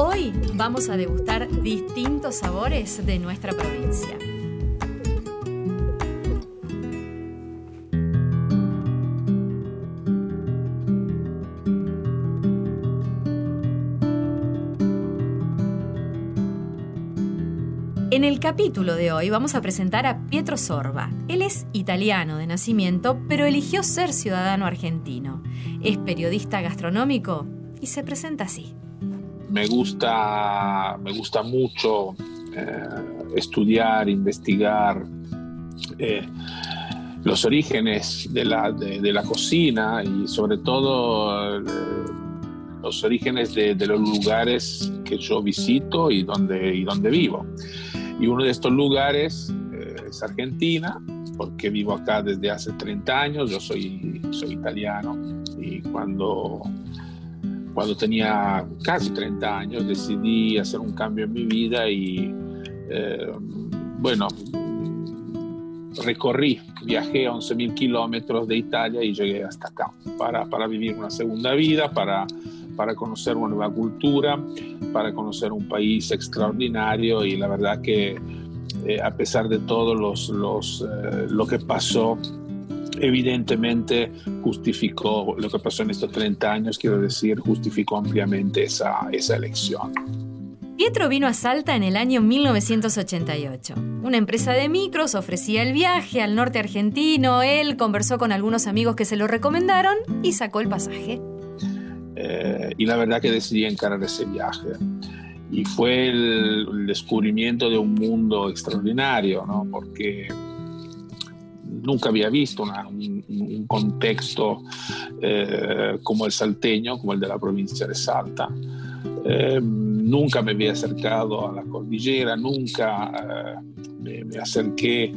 Hoy vamos a degustar distintos sabores de nuestra provincia. En el capítulo de hoy vamos a presentar a Pietro Sorba. Él es italiano de nacimiento, pero eligió ser ciudadano argentino. Es periodista gastronómico y se presenta así me gusta, me gusta mucho eh, estudiar, investigar eh, los orígenes de la, de, la, cocina y sobre todo eh, los orígenes de, los lugares que yo visito y donde, y donde vivo. Y uno de estos lugares es Argentina, porque vivo acá desde hace 30 años, yo soy, soy italiano y cuando cuando tenía casi 30 años decidí hacer un cambio en mi vida y eh, bueno, recorrí, viajé 11.000 kilómetros de Italia y llegué hasta acá para, para vivir una segunda vida, para, para conocer una nueva cultura, para conocer un país extraordinario y la verdad que eh, a pesar de todo los, los, eh, lo que pasó evidentemente justificó lo que pasó en estos 30 años, quiero decir, justificó ampliamente esa, esa elección. Pietro vino a Salta en el año 1988. Una empresa de micros ofrecía el viaje al norte argentino, él conversó con algunos amigos que se lo recomendaron y sacó el pasaje. Eh, y la verdad que decidí encarar ese viaje. Y fue el, el descubrimiento de un mundo extraordinario, ¿no? porque nunca había visto un, contexto eh, como el salteño, como el de la provincia de Salta. Eh, nunca me había acercado a la cordillera, nunca eh, me, acerqué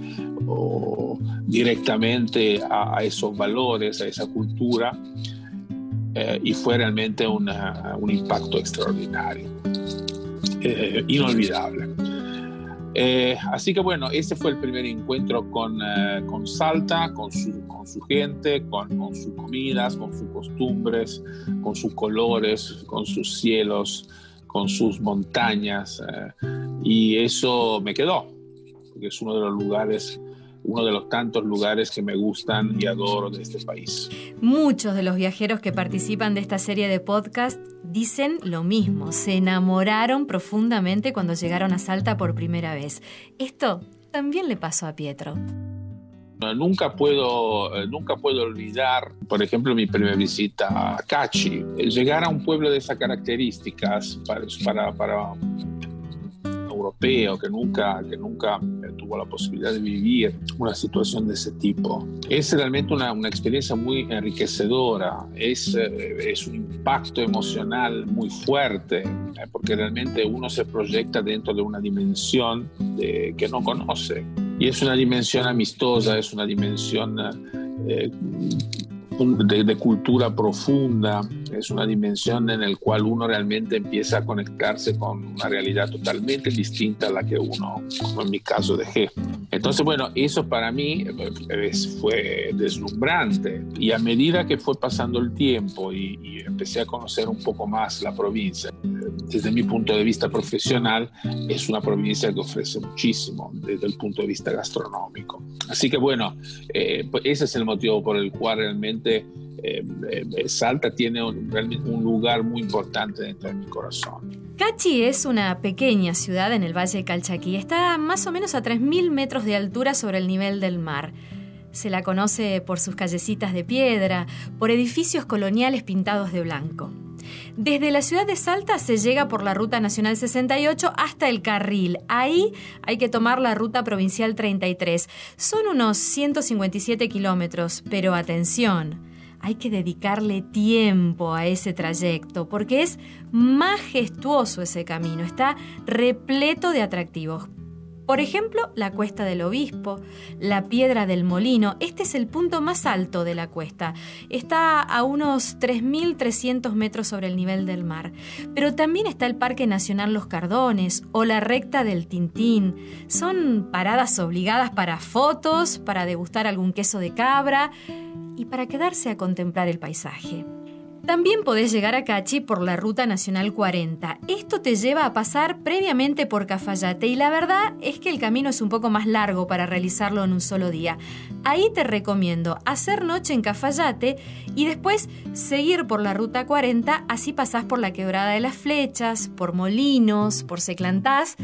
directamente a, esos valores, a esa cultura, y fue realmente un impacto extraordinario, inolvidable. Eh, así que bueno, ese fue el primer encuentro con, eh, con Salta, con su, con su gente, con, con, sus comidas, con sus costumbres, con sus colores, con sus cielos, con sus montañas. Eh, y eso me quedó, porque es uno de los lugares uno de los tantos lugares que me gustan y adoro de este país. Muchos de los viajeros que participan de esta serie de podcast dicen lo mismo, se enamoraron profundamente cuando llegaron a Salta por primera vez. Esto también le pasó a Pietro. Nunca puedo, eh, nunca puedo olvidar, por ejemplo, mi primera visita a Cachi. Llegar a un pueblo de esas características para, para, para europeo que nunca, que nunca tuvo la posibilidad de vivir una situación de ese tipo. Es realmente una, una experiencia muy enriquecedora, es, eh, es un impacto emocional muy fuerte, eh, porque realmente uno se proyecta dentro de una dimensión de, que no conoce. Y es una dimensión amistosa, es una dimensión eh, de, cultura profunda, es una dimensión en la cual uno realmente empieza a conectarse con una realidad totalmente distinta a la que uno, como en mi caso, dejé. Entonces, bueno, eso para mí eh, fue deslumbrante y a medida que fue pasando el tiempo y, y empecé a conocer un poco más la provincia, desde mi punto de vista profesional, es una provincia que ofrece muchísimo desde el punto de vista gastronómico. Así que bueno, eh, pues ese es el motivo por el cual realmente eh, eh, Salta tiene un, un lugar muy importante dentro de mi corazón. Cachi es una pequeña ciudad en el Valle de Calchaquí. Está más o menos a 3.000 metros de altura sobre el nivel del mar. Se la conoce por sus callecitas de piedra, por edificios coloniales pintados de blanco. Desde la ciudad de Salta se llega por la Ruta Nacional 68 hasta el Carril. Ahí hay que tomar la Ruta Provincial 33. Son unos 157 kilómetros, pero atención. hay que dedicarle tiempo a ese trayecto porque es majestuoso ese camino, está repleto de atractivos. Por ejemplo, la Cuesta del Obispo, la Piedra del Molino. Este es el punto más alto de la cuesta. Está a unos 3.300 metros sobre el nivel del mar. Pero también está el Parque Nacional Los Cardones o la Recta del Tintín. Son paradas obligadas para fotos, para degustar algún queso de cabra y para quedarse a contemplar el paisaje. También podés llegar a Cachi por la Ruta Nacional 40. Esto te lleva a pasar previamente por Cafayate y la verdad es que el camino es un poco más largo para realizarlo en un solo día. Ahí te recomiendo hacer noche en Cafayate y después seguir por la Ruta 40, así pasás por la Quebrada de las Flechas, por Molinos, por Seclantás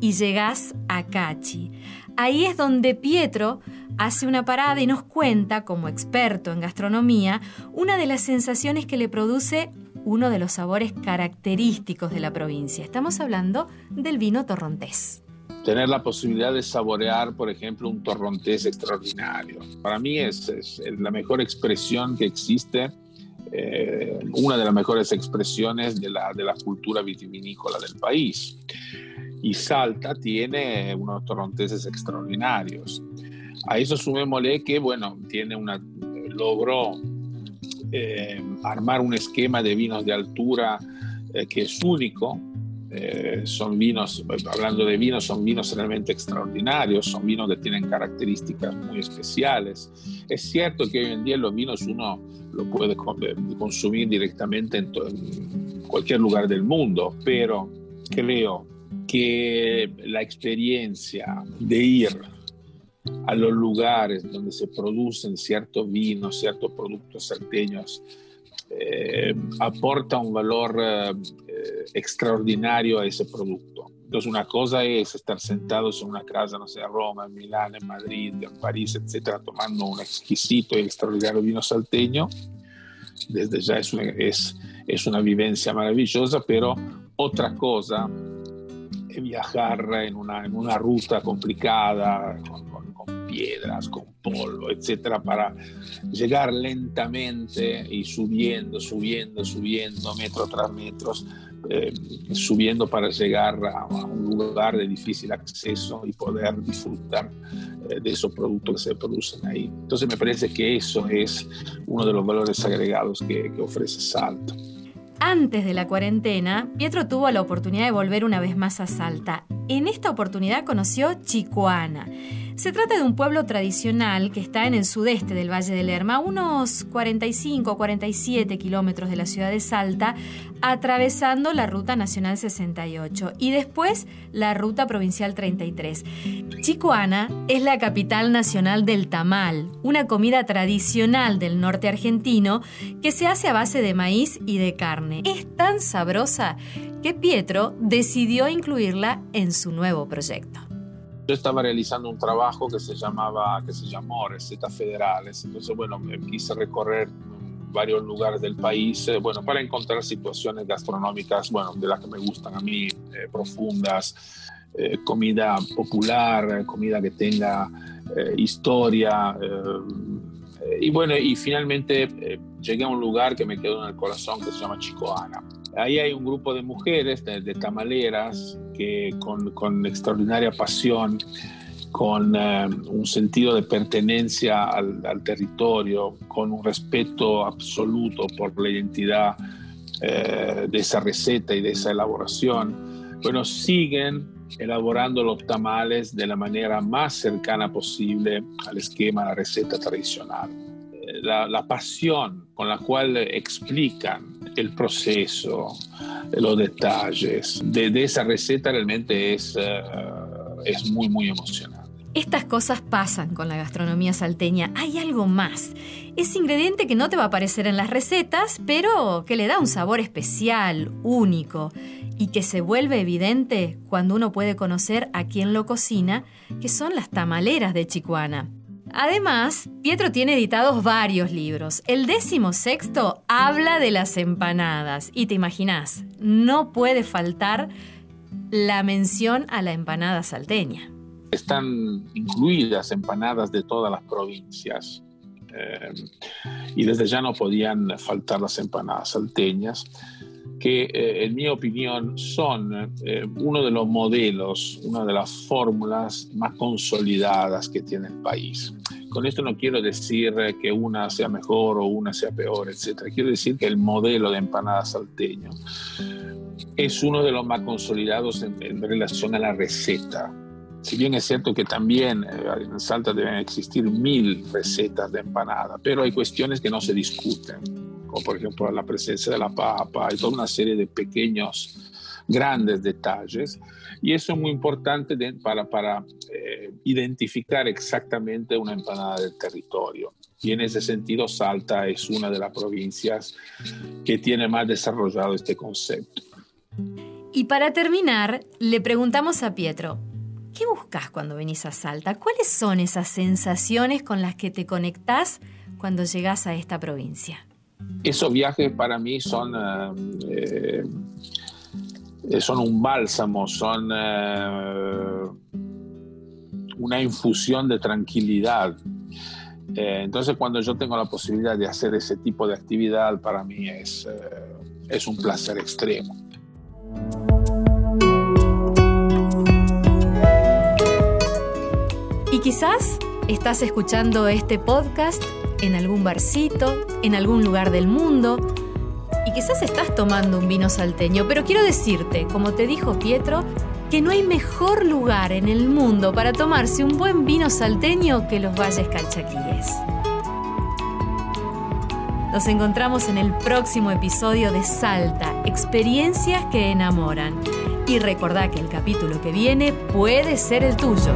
y llegás a Cachi. Ahí es donde Pietro hace una parada y nos cuenta, como experto en gastronomía, una de las sensaciones que le produce uno de los sabores característicos de la provincia. Estamos hablando del vino torrontés. Tener la posibilidad de saborear, por ejemplo, un torrontés extraordinario. Para mí es, la mejor expresión que existe, eh, una de las mejores expresiones de la, de la cultura vitivinícola del país. Y Salta tiene unos torronteses extraordinarios. A eso sumémosle que, bueno, tiene una, logró eh, armar un esquema de vinos de altura eh, que es único. Eh, son vinos, hablando de vinos, son vinos realmente extraordinarios, son vinos que tienen características muy especiales. Es cierto que hoy en día los vinos uno lo puede consumir directamente en, en cualquier lugar del mundo, pero creo que la experiencia de ir a los lugares donde se producen ciertos vinos, ciertos productos salteños, eh, aporta un valor eh, extraordinario a ese producto. Entonces una cosa es estar sentados en una casa, no sé, en Roma, en Milán, en Madrid, en París, etcétera, tomando un exquisito y extraordinario vino salteño. Desde ya es una, es, una vivencia maravillosa, pero otra cosa es viajar en una, en una ruta complicada, piedras, con polvo, etcétera, para llegar lentamente y subiendo, subiendo, subiendo, metro tras metro, eh, subiendo para llegar a, un lugar de difícil acceso y poder disfrutar eh, de esos productos que se producen ahí. Entonces me parece que eso es uno de los valores agregados que, que ofrece Salto. Antes de la cuarentena, Pietro tuvo la oportunidad de volver una vez más a Salta. En esta oportunidad conoció Chicoana se trata de un pueblo tradicional que está en el sudeste del Valle del Lerma, unos 45 o 47 kilómetros de la ciudad de Salta, atravesando la Ruta Nacional 68 y después la Ruta Provincial 33. Chicoana es la capital nacional del tamal, una comida tradicional del norte argentino que se hace a base de maíz y de carne. Es tan sabrosa que Pietro decidió incluirla en su nuevo proyecto. Yo estaba realizando un trabajo que se llamaba, que se llamó Recetas Federales. Entonces, bueno, quise recorrer varios lugares del país, eh, bueno, para encontrar situaciones gastronómicas, bueno, de las que me gustan a mí, eh, profundas, eh, comida popular, comida que tenga historia. y bueno, y finalmente llegué a un lugar que me quedó en el corazón que se llama Chicoana. Ahí hay un grupo de mujeres, de, tamaleras, que con, extraordinaria pasión, con eh, un sentido de pertenencia al, territorio, con un respeto absoluto por la identidad eh, de esa receta y de esa elaboración, bueno, siguen elaborando los tamales de la manera más cercana posible al esquema, a la receta tradicional. Eh, la, la pasión con la cual explican el proceso, los detalles de, esa receta realmente es, eh, es muy, muy emocionante. Estas cosas pasan con la gastronomía salteña. Hay algo más. Ese ingrediente que no te va a aparecer en las recetas, pero que le da un sabor especial, único, y que se vuelve evidente cuando uno puede conocer a quien lo cocina, que son las tamaleras de Chicuana. Además, Pietro tiene editados varios libros. El décimo sexto habla de las empanadas. Y te imaginas, no puede faltar la mención a la empanada salteña. Están incluidas empanadas de todas las provincias. Eh, y desde ya no podían faltar las empanadas salteñas, que eh, en mi opinión son eh, uno de los modelos, una de las fórmulas más consolidadas que tiene el país. Con esto no quiero decir que una sea mejor o una sea peor, etc. Quiero decir que el modelo de empanada salteño es uno de los más consolidados en relación a la receta si bien es cierto que también eh, en Salta deben existir mil recetas de empanada, pero hay cuestiones que no se discuten, como por ejemplo la presencia de la papa, hay toda una serie de pequeños, grandes detalles, y eso es muy importante para, para eh, identificar exactamente una empanada del territorio. Y en ese sentido, Salta es una de las provincias que tiene más desarrollado este concepto. Y para terminar, le preguntamos a Pietro, ¿Qué buscas cuando venís a Salta? ¿Cuáles son esas sensaciones con las que te conectás cuando llegas a esta provincia? Esos viajes para mí son, eh, eh, son un bálsamo, son eh, una infusión de tranquilidad. entonces cuando yo tengo la posibilidad de hacer ese tipo de actividad, para mí es, es un placer extremo. quizás estás escuchando este podcast en algún barcito, en algún lugar del mundo, y quizás estás tomando un vino salteño, pero quiero decirte, como te dijo Pietro, que no hay mejor lugar en el mundo para tomarse un buen vino salteño que los Valles Calchaquíes. Nos encontramos en el próximo episodio de Salta, experiencias que enamoran. Y recordá que el capítulo que viene puede ser el tuyo.